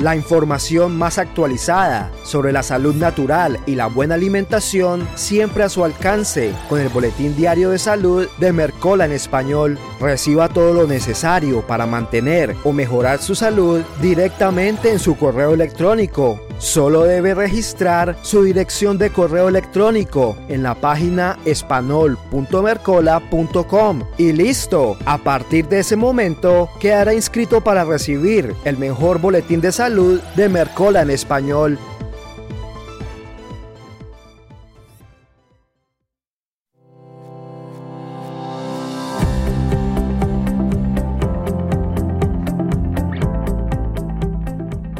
La información más actualizada sobre la salud natural y la buena alimentación siempre a su alcance con el Boletín Diario de Salud de Mercola en español. Reciba todo lo necesario para mantener o mejorar su salud directamente en su correo electrónico. Solo debe registrar su dirección de correo electrónico en la página espanol.mercola.com y listo. A partir de ese momento quedará inscrito para recibir el mejor boletín de salud de Mercola en español.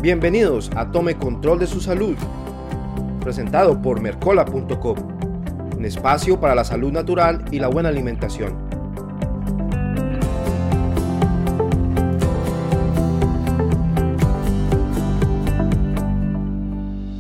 Bienvenidos a Tome Control de su Salud, presentado por Mercola.com, un espacio para la salud natural y la buena alimentación.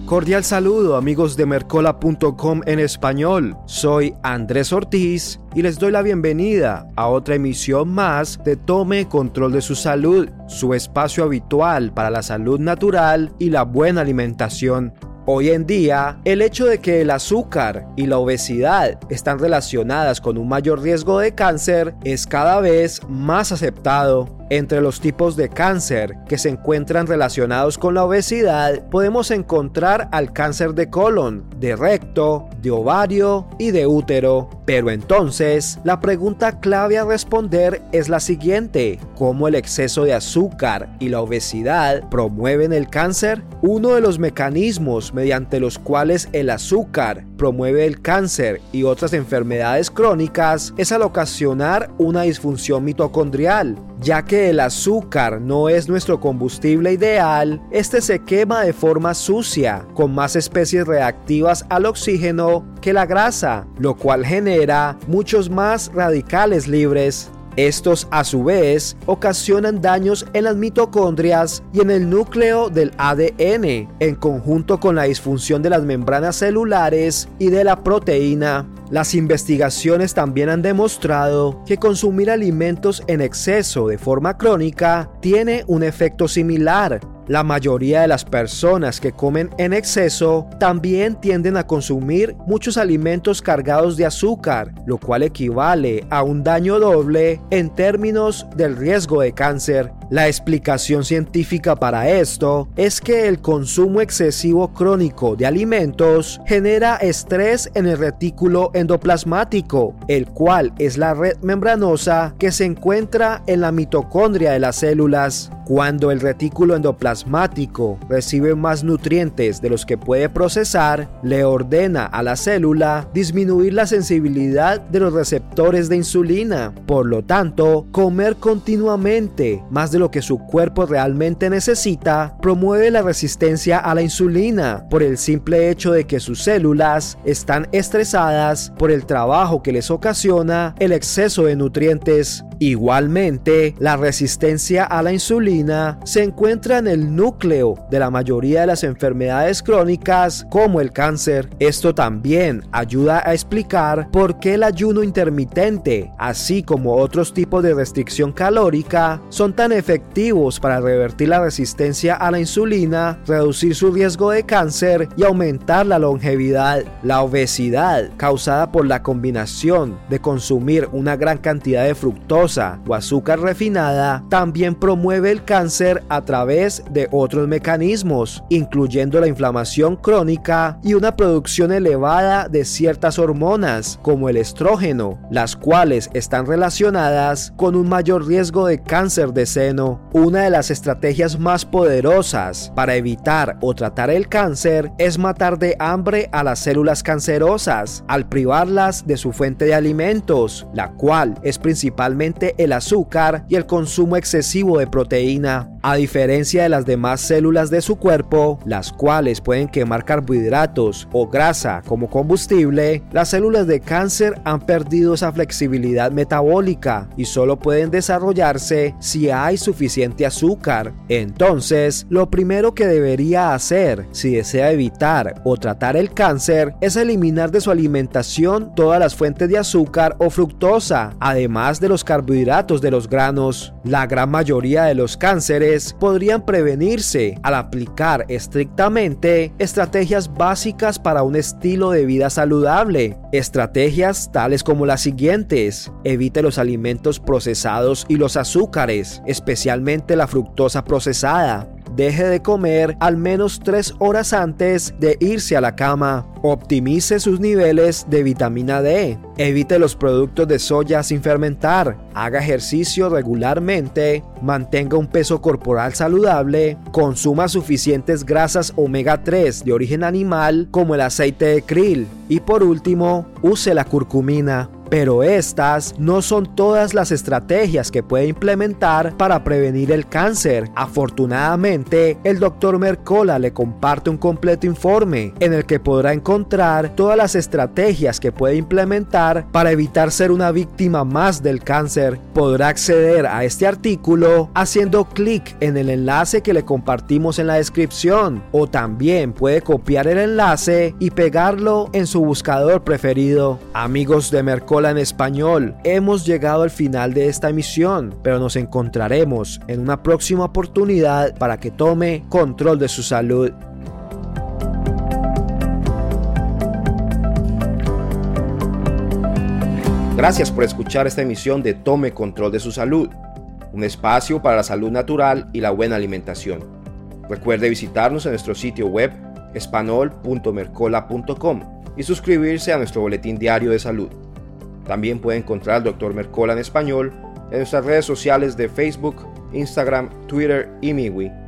Cordial saludo amigos de Mercola.com en español. Soy Andrés Ortiz y les doy la bienvenida a otra emisión más de Tome Control de su Salud, su espacio habitual para la salud natural y la buena alimentación. Hoy en día, el hecho de que el azúcar y la obesidad están relacionadas con un mayor riesgo de cáncer es cada vez más aceptado. Entre los tipos de cáncer que se encuentran relacionados con la obesidad podemos encontrar al cáncer de colon, de recto, de ovario y de útero. Pero entonces, la pregunta clave a responder es la siguiente. ¿Cómo el exceso de azúcar y la obesidad promueven el cáncer? Uno de los mecanismos mediante los cuales el azúcar promueve el cáncer y otras enfermedades crónicas es al ocasionar una disfunción mitocondrial. Ya que el azúcar no es nuestro combustible ideal, este se quema de forma sucia, con más especies reactivas al oxígeno que la grasa, lo cual genera muchos más radicales libres. Estos a su vez ocasionan daños en las mitocondrias y en el núcleo del ADN, en conjunto con la disfunción de las membranas celulares y de la proteína. Las investigaciones también han demostrado que consumir alimentos en exceso de forma crónica tiene un efecto similar la mayoría de las personas que comen en exceso también tienden a consumir muchos alimentos cargados de azúcar, lo cual equivale a un daño doble en términos del riesgo de cáncer. La explicación científica para esto es que el consumo excesivo crónico de alimentos genera estrés en el retículo endoplasmático, el cual es la red membranosa que se encuentra en la mitocondria de las células. Cuando el retículo endoplasmático recibe más nutrientes de los que puede procesar, le ordena a la célula disminuir la sensibilidad de los receptores de insulina. Por lo tanto, comer continuamente más de lo que su cuerpo realmente necesita promueve la resistencia a la insulina por el simple hecho de que sus células están estresadas por el trabajo que les ocasiona el exceso de nutrientes. Igualmente, la resistencia a la insulina se encuentra en el núcleo de la mayoría de las enfermedades crónicas como el cáncer. Esto también ayuda a explicar por qué el ayuno intermitente, así como otros tipos de restricción calórica, son tan efectivos para revertir la resistencia a la insulina, reducir su riesgo de cáncer y aumentar la longevidad. La obesidad, causada por la combinación de consumir una gran cantidad de fructosa, o azúcar refinada también promueve el cáncer a través de otros mecanismos, incluyendo la inflamación crónica y una producción elevada de ciertas hormonas, como el estrógeno, las cuales están relacionadas con un mayor riesgo de cáncer de seno. Una de las estrategias más poderosas para evitar o tratar el cáncer es matar de hambre a las células cancerosas al privarlas de su fuente de alimentos, la cual es principalmente el azúcar y el consumo excesivo de proteína. A diferencia de las demás células de su cuerpo, las cuales pueden quemar carbohidratos o grasa como combustible, las células de cáncer han perdido esa flexibilidad metabólica y solo pueden desarrollarse si hay suficiente azúcar. Entonces, lo primero que debería hacer si desea evitar o tratar el cáncer es eliminar de su alimentación todas las fuentes de azúcar o fructosa, además de los carbohidratos de los granos. La gran mayoría de los cánceres podrían prevenirse al aplicar estrictamente estrategias básicas para un estilo de vida saludable. Estrategias tales como las siguientes. Evite los alimentos procesados y los azúcares, especialmente la fructosa procesada deje de comer al menos 3 horas antes de irse a la cama. Optimice sus niveles de vitamina D. Evite los productos de soya sin fermentar. Haga ejercicio regularmente. Mantenga un peso corporal saludable. Consuma suficientes grasas omega 3 de origen animal como el aceite de krill. Y por último, use la curcumina. Pero estas no son todas las estrategias que puede implementar para prevenir el cáncer. Afortunadamente, el Dr. Mercola le comparte un completo informe en el que podrá encontrar todas las estrategias que puede implementar para evitar ser una víctima más del cáncer. Podrá acceder a este artículo haciendo clic en el enlace que le compartimos en la descripción o también puede copiar el enlace y pegarlo en su buscador preferido. Amigos de Mercola en español. Hemos llegado al final de esta emisión, pero nos encontraremos en una próxima oportunidad para que tome control de su salud. Gracias por escuchar esta emisión de Tome Control de su Salud, un espacio para la salud natural y la buena alimentación. Recuerde visitarnos en nuestro sitio web espanol.mercola.com y suscribirse a nuestro boletín diario de salud. También puede encontrar al Dr. Mercola en español en nuestras redes sociales de Facebook, Instagram, Twitter y MiWi